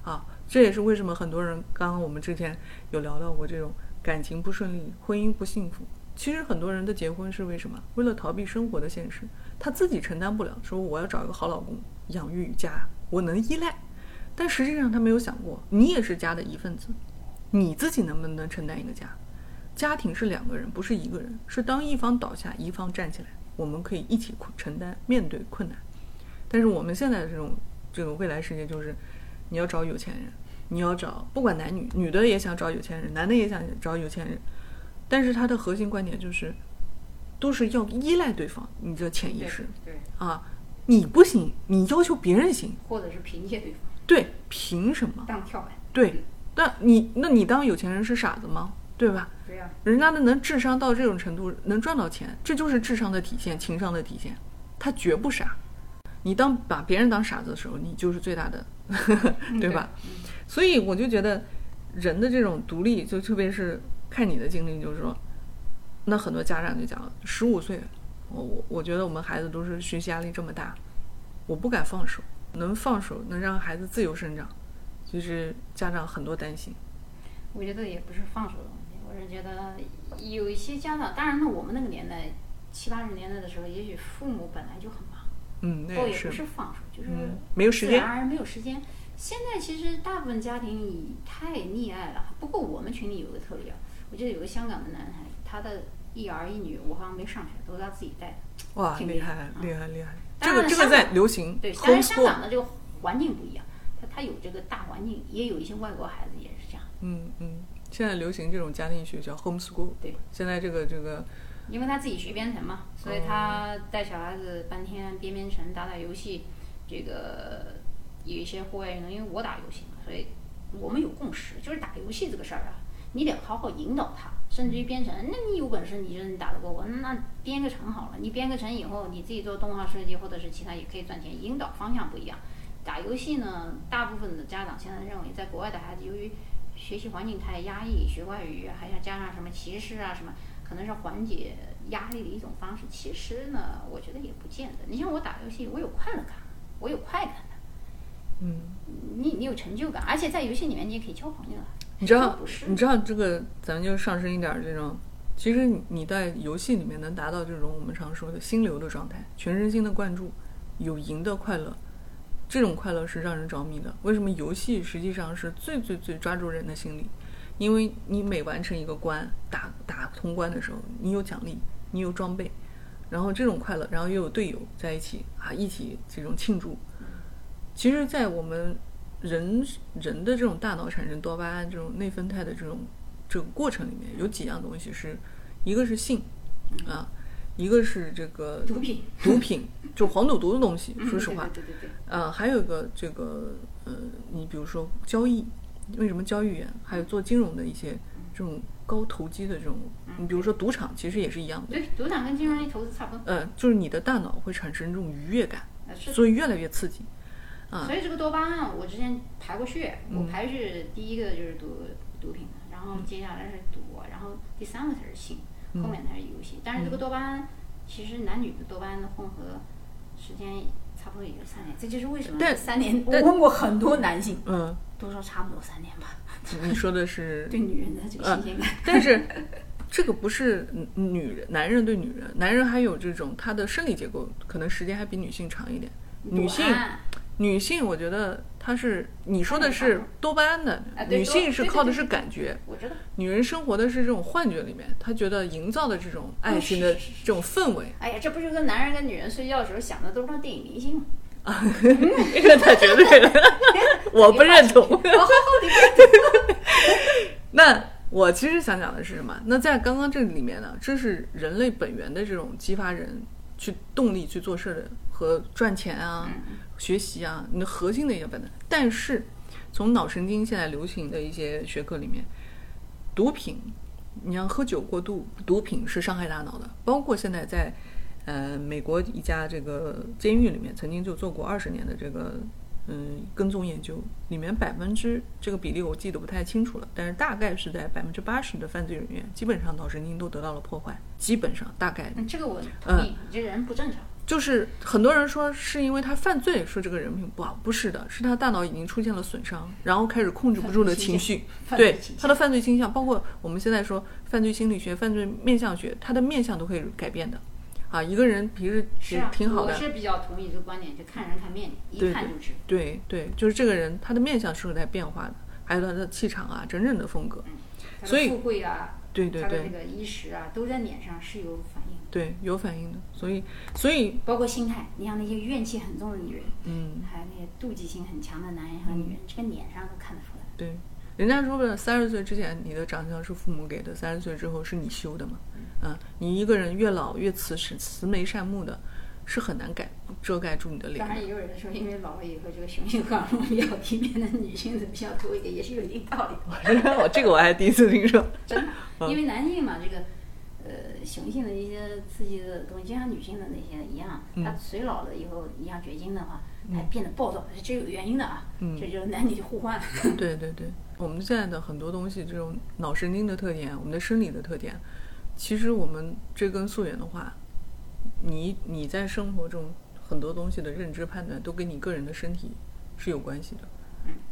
啊。这也是为什么很多人刚刚我们之前有聊到过这种感情不顺利、婚姻不幸福。其实很多人的结婚是为什么？为了逃避生活的现实，他自己承担不了，说我要找一个好老公养育家，我能依赖。但实际上他没有想过，你也是家的一份子，你自己能不能承担一个家？家庭是两个人，不是一个人，是当一方倒下，一方站起来，我们可以一起承担面对困难。但是我们现在的这种这个未来世界就是。你要找有钱人，你要找不管男女，女的也想找有钱人，男的也想找有钱人，但是他的核心观点就是，都是要依赖对方。你这潜意识，对啊，你不行，你要求别人行，或者是凭借对方，对，凭什么当跳板？对，那你那你当有钱人是傻子吗？对吧？对呀，人家的能智商到这种程度，能赚到钱，这就是智商的体现，情商的体现，他绝不傻。你当把别人当傻子的时候，你就是最大的，对吧？所以我就觉得，人的这种独立，就特别是看你的经历，就是说，那很多家长就讲了，十五岁，我我我觉得我们孩子都是学习压力这么大，我不敢放手，能放手能让孩子自由生长，就是家长很多担心。我觉得也不是放手的问题，我是觉得有一些家长，当然呢，我们那个年代七八十年代的时候，也许父母本来就很忙。嗯，倒也不是放手，就是没有时间然，而没有时间。现在其实大部分家庭已太溺爱了。不过我们群里有个特例啊，我记得有个香港的男孩，他的一儿一女，我好像没上学，都是他自己带的。哇，厉害，厉害，厉害！这个这个在流行。对，但是香港的这个环境不一样，他他有这个大环境，也有一些外国孩子也是这样。嗯嗯，现在流行这种家庭学校 homeschool。对，现在这个这个。因为他自己学编程嘛，所以他带小孩子半天编编程、打打游戏，这个有一些户外运动。因为我打游戏嘛，所以我们有共识，就是打游戏这个事儿啊，你得好好引导他，甚至于编程，那你有本事你就是打得过我，那编个程好了，你编个程以后，你自己做动画设计或者是其他也可以赚钱，引导方向不一样。打游戏呢，大部分的家长现在认为，在国外的孩子由于学习环境太压抑，学外语还要加上什么歧视啊什么，可能是缓解压力的一种方式。其实呢，我觉得也不见得。你像我打游戏，我有快乐感，我有快感的。嗯，你你有成就感，而且在游戏里面你也可以交朋友啊。你知道，你知道这个，咱们就上升一点儿这种。其实你你在游戏里面能达到这种我们常说的心流的状态，全身心的灌注，有赢的快乐，这种快乐是让人着迷的。为什么游戏实际上是最最最抓住人的心理？因为你每完成一个关，打打通关的时候，你有奖励，你有装备，然后这种快乐，然后又有队友在一起啊，一起这种庆祝。其实，在我们人人的这种大脑产生多巴胺这种内分肽的这种这个过程里面，有几样东西是，一个是性，啊，一个是这个毒品，毒品就黄赌毒的东西。说实话，对对对呃，还有一个这个呃，你比如说交易，为什么交易员还有做金融的一些这种高投机的这种，你比如说赌场，其实也是一样的。对，赌场跟金融类投资差不多。呃，就是你的大脑会产生这种愉悦感，所以越来越刺激。啊所以这个多巴胺，我之前排过序，嗯我排序第一个就是毒毒品，然后接下来是赌，然后第三个才是性，嗯后面才是游戏。但是这个多巴胺，其实男女的多巴胺的混合时间差不多也就三年，这就是为什么但三年。我问过很多男性，嗯，都说差不多三年吧，你说的是 对女人的这个新鲜感。但是这个不是女女人，男人对女人，男人还有这种他的生理结构可能时间还比女性长一点。女性女性，我觉得她是你说的是多巴胺的女性是靠的是感觉，我知道。女人生活的是这种幻觉里面，她觉得营造的这种爱情的是是是这种氛围，哎呀，这不就跟男人跟女人睡觉的时候想的都是电影明星吗？这个太绝对了，我不认同。那我其实想讲的是什么？那在刚刚这里面呢，这是人类本源的这种激发人去动力去做事的和赚钱啊、学习啊，你的核心的一个本能。但是从脑神经现在流行的一些学科里面，毒品，你像喝酒过度，毒品是伤害大脑的。包括现在在呃美国一家这个监狱里面，曾经就做过二十年的这个嗯跟踪研究，里面百分之这个比例我记得不太清楚了，但是大概是在百分之八十的犯罪人员，基本上脑神经都得到了破坏，基本上大概嗯，这个我同意，你这人不正常。就是很多人说是因为他犯罪，说这个人品不好，不是的，是他大脑已经出现了损伤，然后开始控制不住的情绪，对他的犯罪倾向，包括我们现在说犯罪心理学、犯罪面相学，他的面相都可以改变的。啊，一个人平时是啊，挺好的，我是比较同意这个观点，就看人看面，一看就知。对对，就是这个人他的面相是有在变化的，还有他的气场啊，整整的风格，所以富贵啊，对对对他的这个衣食啊，都在脸上是有反应的，对，有反应的。所以所以包括心态。你像那些怨气很重的女人，嗯，还有那些妒忌心很强的男人和女人，这个脸上都看得出来。对，人家说了，三十岁之前你的长相是父母给的，三十岁之后是你修的嘛。嗯，你一个人越老越慈慈慈眉善目的，是很难改遮盖住你的脸当然，也有人说，因为老了以后，这个雄性荷尔蒙比较低面的女性的比较多一点，也是有一定道理的。我这个我还第一次听说。真的，嗯因为男性嘛，这个呃雄性的一些刺激的东西，就像女性的那些一样，嗯它随老了以后，你像绝经的话，它变得暴躁，这有原因的啊。嗯这就是男女互换。对对对，我们现在的很多东西，这种脑神经的特点，我们的生理的特点，其实我们追根溯源的话，你你在生活中很多东西的认知判断，都跟你个人的身体是有关系的。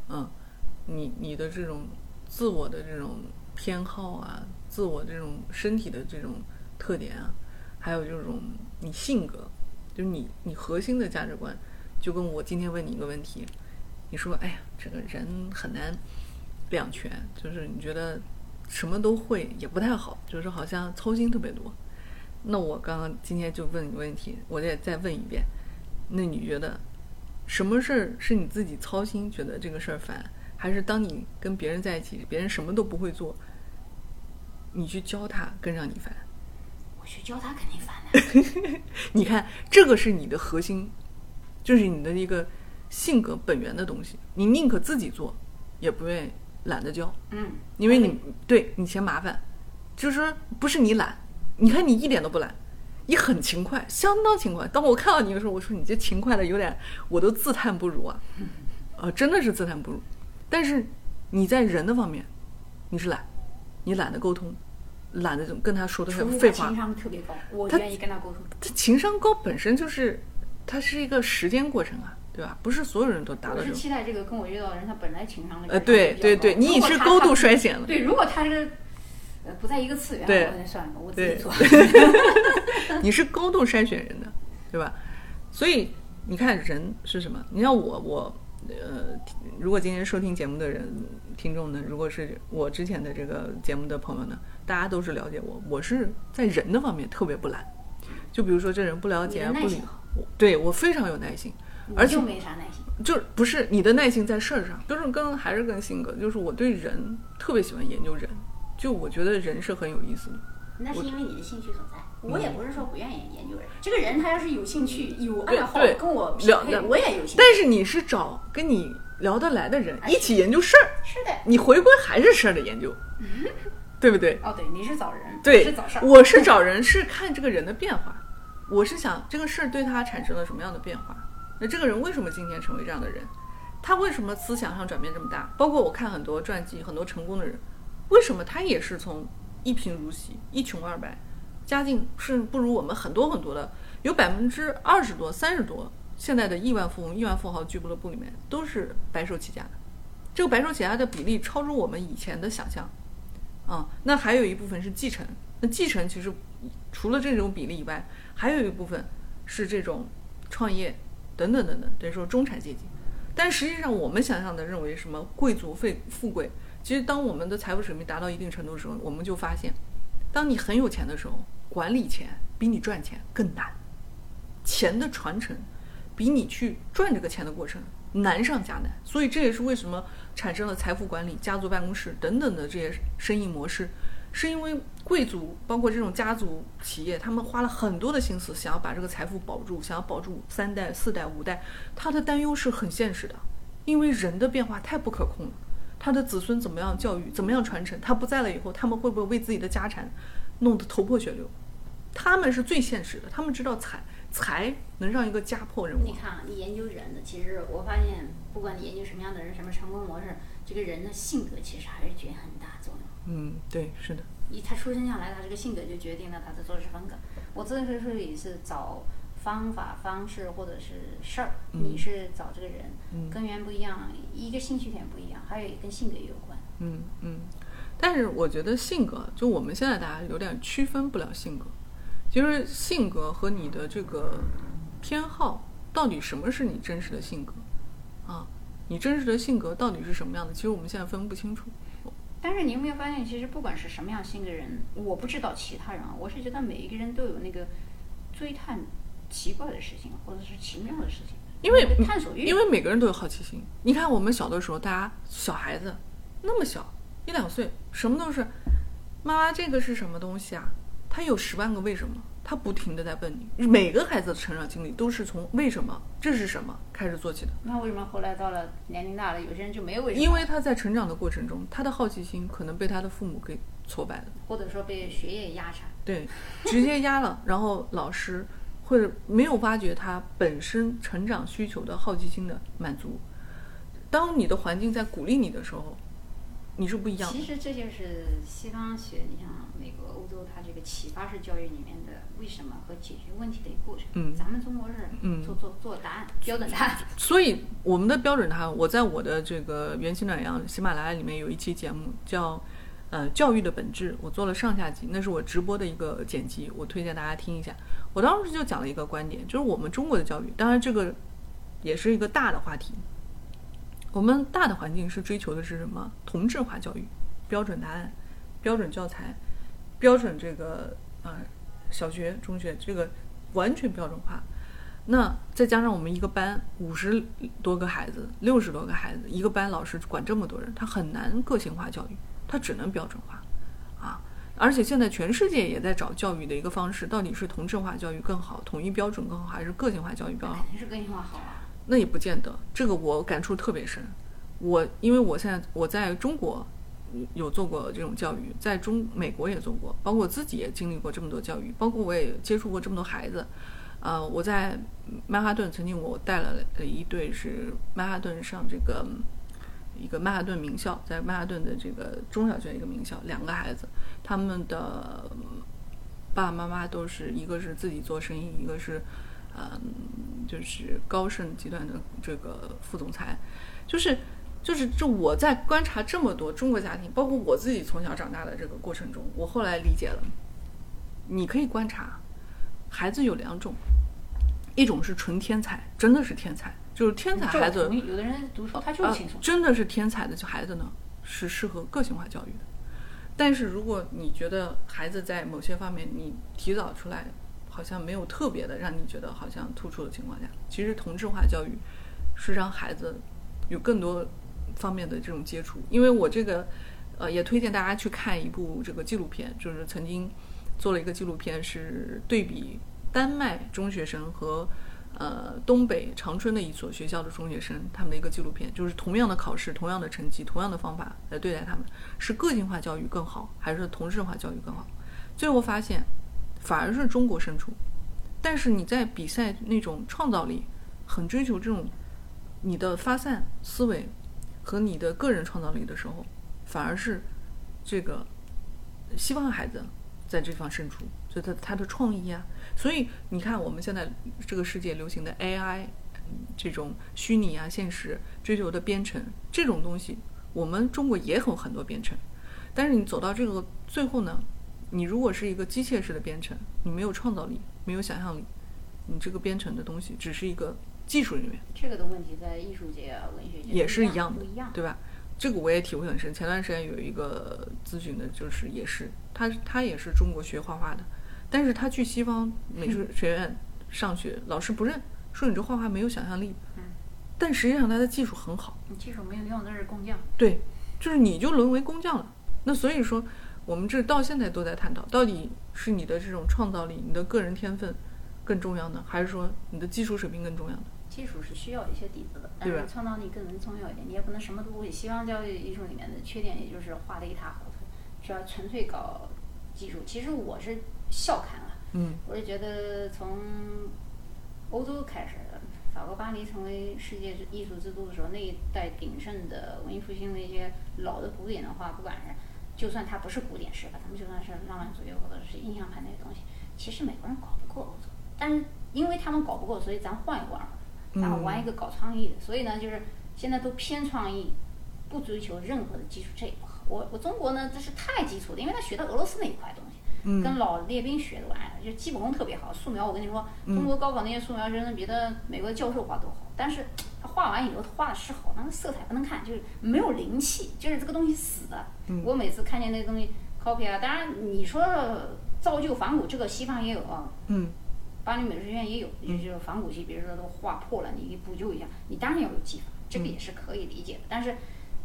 嗯，你你的这种自我的这种偏好啊，自我这种身体的这种特点啊，还有这种你性格，就是你你核心的价值观，就跟我今天问你一个问题，你说，哎呀，这个人很难两全，就是你觉得什么都会也不太好，就是好像操心特别多。那我刚刚今天就问你问题，我也再问一遍，那你觉得什么事儿是你自己操心，觉得这个事儿烦，还是当你跟别人在一起，别人什么都不会做，你去教他更让你烦？我去教他肯定烦的。你看，这个是你的核心，就是你的一个性格本源的东西。你宁可自己做，也不愿意懒得教，嗯，因为你对你嫌麻烦，就是说不是你懒，你看你一点都不懒，你很勤快，相当勤快。当我看到你的时候，我说你这勤快的有点，我都自叹不如啊，呃，真的是自叹不如。但是你在人的方面，你是懒，你懒得沟通，懒得跟他说的废话情。商特别高，我愿意跟他沟通。他情商高本身就是，它是一个时间过程啊，对吧？不是所有人都达到我是这种。期待这个跟我遇到的人，他本来情商的呃，对对对，你已是高度衰。衰减了。对，如果他是呃不在一个次元，对我那算了吧，我自己对做。你是高度筛选人的，对吧？所以你看人是什么？你像我，我呃，如果今天收听节目的人听众呢，如果是我之前的这个节目的朋友呢，大家都是了解我，我是在人的方面特别不懒。就比如说这人不了解不理我对我非常有耐心，而且就没啥耐心。就不是你的耐心在事儿上，就是跟还是跟性格，就是我对人特别喜欢研究人，就我觉得人是很有意思的。那是因为你的兴趣所在。我也不是说不愿意研究人，这个人他要是有兴趣、有爱好，跟我匹配，我也有兴趣。但是你是找跟你聊得来的人啊一起研究事儿，是的，你回归还是事儿的研究，对不对？哦，对，你是找人，对是找事，儿。我是 找人是看这个人的变化，我是想这个事儿对他产生了什么样的变化，那这个人为什么今天成为这样的人？他为什么思想上转变这么大？包括我看很多传记，很多成功的人，为什么他也是从一贫如洗、一穷二白，家境是不如我们很多很多的，有百分之二十多、三十多，现在的亿万富翁、亿万富豪俱乐部里面都是白手起家的。这个白手起家的比例超出我们以前的想象，啊，那还有一部分是继承。那继承其实除了这种比例以外，还有一部分是这种创业等等等等，等于说中产阶级。但实际上，我们想象的认为什么贵族富富贵，其实当我们的财富水平达到一定程度的时候，我们就发现，当你很有钱的时候，管理钱比你赚钱更难，钱的传承比你去赚这个钱的过程难上加难。所以这也是为什么产生了财富管理、家族办公室等等的这些生意模式，是因为贵族包括这种家族企业，他们花了很多的心思，想要把这个财富保住，想要保住三代、四代、五代，他的担忧是很现实的，因为人的变化太不可控了。他的子孙怎么样教育，怎么样传承？他不在了以后，他们会不会为自己的家产弄得头破血流？他们是最现实的，他们知道财财能让一个家破人亡。你看啊，你研究人的，其实我发现，不管你研究什么样的人，什么成功模式，这个人的性格其实还是决很大作用。嗯，对，是的，一他出生下来，他这个性格就决定了他的做事风格。我这个是也是找方法、方式或者是事儿，你是找这个人，嗯根源不一样，一个兴趣点不一样，还有跟性格也有关。嗯嗯。但是我觉得性格，就我们现在大家有点区分不了性格，就是性格和你的这个偏好，到底什么是你真实的性格啊？你真实的性格到底是什么样的？其实我们现在分不清楚。但是你有没有发现，其实不管是什么样性格人，我不知道其他人啊，我是觉得每一个人都有那个追探奇怪的事情，或者是奇妙的事情，因为探索欲。因为每个人都有好奇心。你看我们小的时候，大家小孩子那么小，一两岁，什么都是，妈妈这个是什么东西啊？他有十万个为什么，他不停的在问你。每个孩子的成长经历都是从为什么这是什么开始做起的，那为什么后来到了年龄大了，有些人就没有为什么？因为他在成长的过程中，他的好奇心可能被他的父母给挫败了。或者说被学业压产。对，直接压了，然后老师或者没有挖掘他本身成长需求的好奇心的满足。当你的环境在鼓励你的时候，你是不一样的其。实这就是西方学，你像美国、欧洲，它这个启发式教育里面的为什么和解决问题的一个过程。嗯咱们中国是嗯做做做答案，标准答案。所以我们的标准答案，我在我的这个元气暖阳喜马拉雅里面有一期节目叫呃教育的本质，我做了上下集，那是我直播的一个剪辑，我推荐大家听一下。我当时就讲了一个观点，就是我们中国的教育，当然这个也是一个大的话题。我们大的环境是追求的是什么？同质化教育，标准答案、标准教材、标准这个啊、小学、中学这个完全标准化。那再加上我们一个班五十多个孩子、六十多个孩子，一个班老师管这么多人，他很难个性化教育，他只能标准化。而且现在全世界也在找教育的一个方式，到底是同质化教育更好，统一标准更好，还是个性化教育更好？肯定是个性化好啊。那也不见得，这个我感触特别深。我因为我现在我在中国有做过这种教育，在中美国也做过，包括我自己也经历过这么多教育，包括我也接触过这么多孩子。呃，我在曼哈顿曾经我带了一对是曼哈顿上这个一个曼哈顿名校，在曼哈顿的这个中小学一个名校，两个孩子，他们的爸爸妈妈都是一个是自己做生意，一个是嗯就是高盛集团的这个副总裁，就是就是就我在观察这么多中国家庭，包括我自己从小长大的这个过程中，我后来理解了，你可以观察孩子有两种。一种是纯天才，真的是天才，就是天才孩子。有的人读书他就是轻松。真的是天才的孩子呢，是适合个性化教育的。但是如果你觉得孩子在某些方面你提早出来，好像没有特别的让你觉得好像突出的情况下，其实同质化教育是让孩子有更多方面的这种接触。因为我这个呃也推荐大家去看一部这个纪录片，就是曾经做了一个纪录片，是对比。丹麦中学生和呃东北长春的一所学校的中学生，他们的一个纪录片，就是同样的考试、同样的成绩、同样的方法来对待他们，是个性化教育更好，还是同质化教育更好？最后发现，反而是中国胜出。但是你在比赛那种创造力，很追求这种你的发散思维和你的个人创造力的时候，反而是这个西方孩子在这方胜出，就他他的创意啊。所以你看，我们现在这个世界流行的 AI，这种虚拟啊、现实追求的编程这种东西，我们中国也有很多编程。但是你走到这个最后呢，你如果是一个机械式的编程，你没有创造力，没有想象力，你这个编程的东西只是一个技术人员。这个的问题在艺术界啊、文学界也是一样的，对吧？这个我也体会很深。前段时间有一个咨询的，就是也是他，他也是中国学画画的。但是他去西方美术学院上学，老师不认，说你这画画没有想象力。嗯，但实际上他的技术很好。你技术没有用，那是工匠。对，就是你就沦为工匠了。那所以说，我们这到现在都在探讨，到底是你的这种创造力、你的个人天分更重要呢，还是说你的技术水平更重要呢？技术是需要一些底子的，但是创造力更能重要一点。你也不能什么都不会。西方教育艺术里面的缺点，也就是画的一塌糊涂，需要纯粹搞技术。其实我是。笑看了，嗯，我是觉得从欧洲开始，法国巴黎成为世界艺术之都的时候，那一代鼎盛的文艺复兴的一些老的古典的话，不管是就算它不是古典式吧，他们就算是浪漫主义或者是印象派那些东西，其实美国人搞不过欧洲，但是因为他们搞不过，所以咱换一换，然后玩一个搞创意的，所以呢，就是现在都偏创意，不追求任何的基础，这也不好。我我中国呢，这是太基础的，因为他学到俄罗斯那一块东西。跟老列兵学的玩意儿，就基本功特别好。素描，我跟你说，中国高考那些素描真的比的美国的教授画都好。但是他画完以后，他画的是好，但是色彩不能看，就是没有灵气，就是这个东西死的。我每次看见那个东西 copy 啊，当然你说造就仿古，这个西方也有啊。嗯。巴黎美术学院也有，就是仿古系，比如说都画破了，你给补救一下，你当然要有技法，这个也是可以理解的。但是。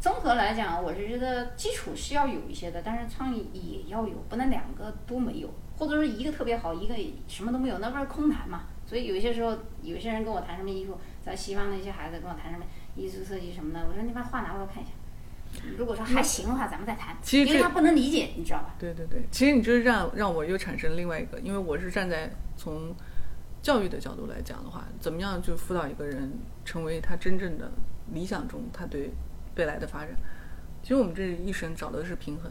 综合来讲，我是觉得基础是要有一些的，但是创意也要有，不能两个都没有，或者说一个特别好，一个什么都没有，那不是空谈嘛？所以有些时候，有些人跟我谈什么艺术，在西方的一些孩子跟我谈什么艺术设计什么的，我说你把画拿过来看一下，如果说还行的话，咱们再谈。其实因为他不能理解，你知道吧？对对对，其实你这让让我又产生另外一个，因为我是站在从教育的角度来讲的话，怎么样就辅导一个人成为他真正的理想中他对。未来的发展，其实我们这一生找的是平衡。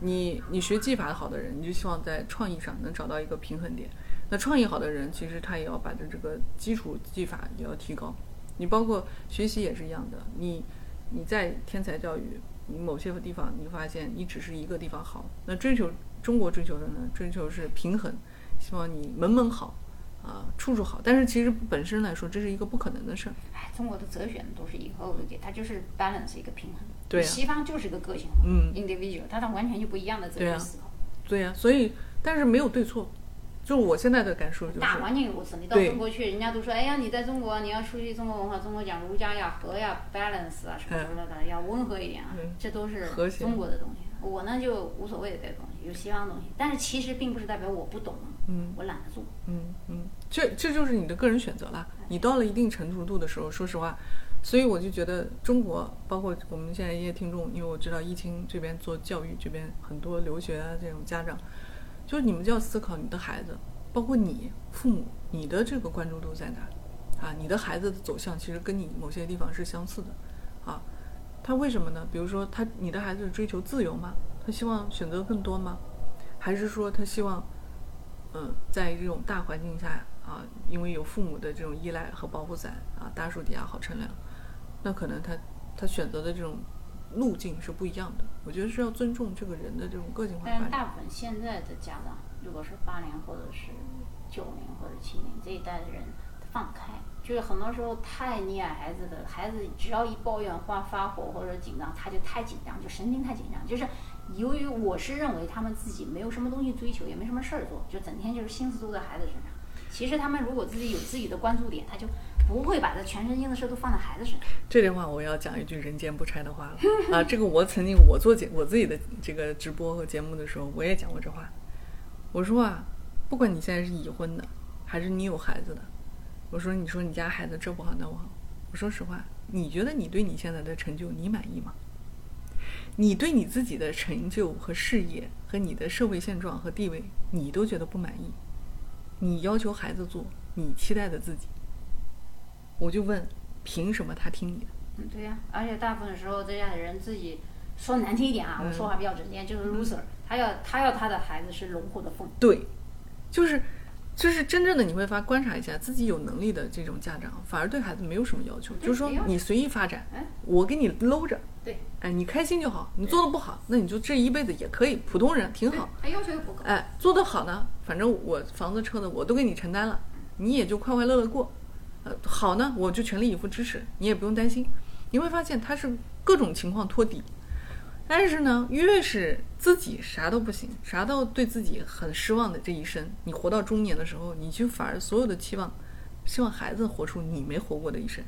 你你学技法好的人，你就希望在创意上能找到一个平衡点。那创意好的人，其实他也要把这这个基础技法也要提高。你包括学习也是一样的。你你在天才教育，你某些地方你发现你只是一个地方好，那追求中国追求的呢？追求是平衡，希望你门门好。啊，处处好，但是其实本身来说，这是一个不可能的事儿。哎，中国的哲学都是以后的，它就是 balance 一个平衡。对。西方就是一个个性化，嗯，individual，它它完全就不一样的哲学思考。对呀，所以但是没有对错，就是我现在的感受就是。大环境如此，你到中国去，人家都说，哎呀，你在中国，你要熟悉中国文化，中国讲儒家呀、和呀、balance 啊什么什么的，要温和一点啊，这都是中国的东西。我呢就无所谓这东西，有西方东西，但是其实并不是代表我不懂，嗯，我懒得做，嗯嗯，这这就是你的个人选择啦。你到了一定成熟度的时候，说实话，所以我就觉得中国，包括我们现在一些听众，因为我知道疫情这边做教育，这边很多留学啊这种家长，就是你们就要思考你的孩子，包括你父母，你的这个关注度在哪？啊，你的孩子的走向其实跟你某些地方是相似的，啊，他为什么呢？比如说他，你的孩子追求自由吗？他希望选择更多吗？还是说他希望，嗯，在这种大环境下啊，因为有父母的这种依赖和保护伞啊，大树底下好乘凉，那可能他他选择的这种路径是不一样的。我觉得是要尊重这个人的这种个性化但是发展。大部分现在的家长，如果是八零或者是九零或者七零这一代的人，放开，就是很多时候太溺爱孩子的孩子，只要一抱怨或发火或者紧张，他就太紧张，就神经太紧张。就是由于我是认为他们自己没有什么东西追求，也没什么事儿做，就整天就是心思都在孩子身上。其实他们如果自己有自己的关注点，他就不会把这全身心的事都放在孩子身上。这句话我要讲一句人间不拆的话了啊！这个我曾经我做节我自己的这个直播和节目的时候，我也讲过这话。我说啊，不管你现在是已婚的，还是你有孩子的，我说你说你家孩子这不好那不好，我说实话，你觉得你对你现在的成就你满意吗？你对你自己的成就和事业和你的社会现状和地位，你都觉得不满意，你要求孩子做你期待的自己，我就问，凭什么他听你的？嗯，对呀、而且大部分时候这样的人自己说难听一点啊，我说话比较直接，就是 loser，他要他要他的孩子是龙虎的凤。对，就是就是真正的你会发观察一下自己有能力的这种家长，反而对孩子没有什么要求，就是说你随意发展哎，我给你搂着，对，哎，你开心就好，你做的不好，那你就这一辈子也可以，普通人挺好。他要求又不高。哎，做得好呢，反正我房子车子我都给你承担了，你也就快快乐乐过。呃，好呢，我就全力以赴支持，你也不用担心。你会发现他是各种情况托底，但是呢，越是自己啥都不行，啥都对自己很失望的这一生，你活到中年的时候，你就反而所有的期望，希望孩子活出你没活过的一生。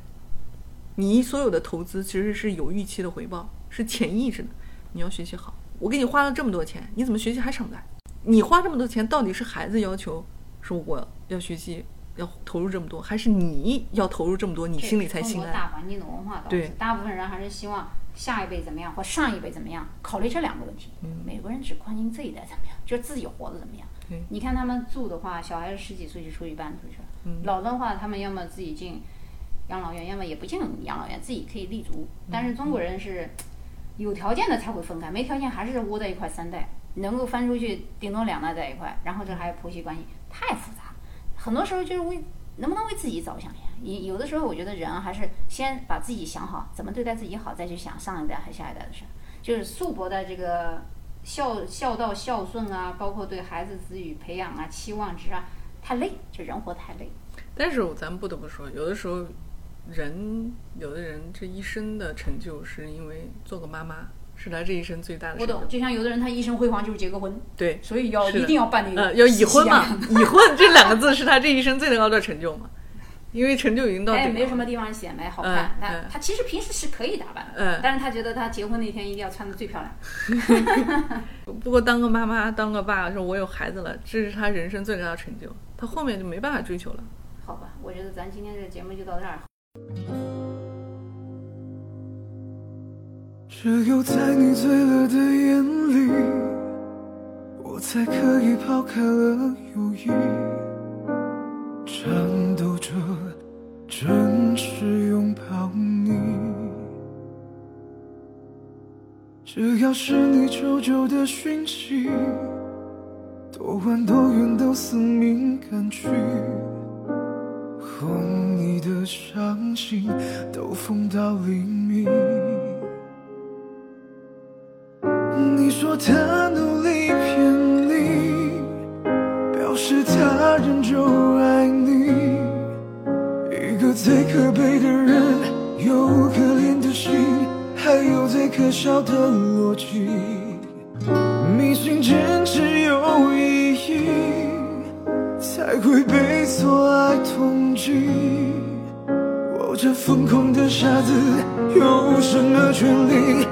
你所有的投资其实是有预期的回报，是潜意识的。你要学习好，我给你花了这么多钱，你怎么学习还上不来？你花这么多钱，到底是孩子要求说我要学习要投入这么多，还是你要投入这么多，你心里才心安？大环境的文化导对致，大部分人还是希望下一辈怎么样或上一辈怎么样，考虑这两个问题。嗯美国人只关心这一代怎么样，就是自己活得怎么样对。你看他们住的话，小孩子十几岁就出去搬出去了，嗯老的话他们要么自己进养老院，要么也不进养老院，自己可以立足。但是中国人是有条件的才会分开，没条件还是窝在一块三代，能够翻出去顶多两代在一块，然后这还有婆媳关系，太复杂。很多时候就是为能不能为自己着想呀？有有的时候我觉得人啊还是先把自己想好，怎么对待自己好，再去想上一代和下一代的事儿。就是素博的这个孝孝道孝顺啊，包括对孩子子女培养啊、期望值啊，太累，就人活太累。但是咱们不得不说，有的时候人有的人这一生的成就是因为做个妈妈，是他这一生最大的成我懂，就。就像有的人他一生辉煌就是结个婚，对，所以要一定要办那个呃，要已婚嘛已婚这两个字是他这一生最高的成就嘛，因为成就已经到顶了。没有什么地方显摆好嗯看，他嗯他其实平时是可以打扮的，嗯，但是他觉得他结婚那天一定要穿的最漂亮。不过当个妈妈、当个爸，说我有孩子了，这是他人生最大的成就，他后面就没办法追求了。好吧，我觉得咱今天这个节目就到这儿。只有在你醉了的眼里，我才可以抛开了犹豫，颤抖着真实拥抱你。只要是你久久的讯息，多晚多远都似敏感去，哄你的伤心都疯到黎明。你说他努力骗你，表示他仍旧。最可悲的人，有可怜的心，还有最可笑的逻辑。迷信坚持有意义，才会被错爱痛击。我这疯狂的傻子有什么权利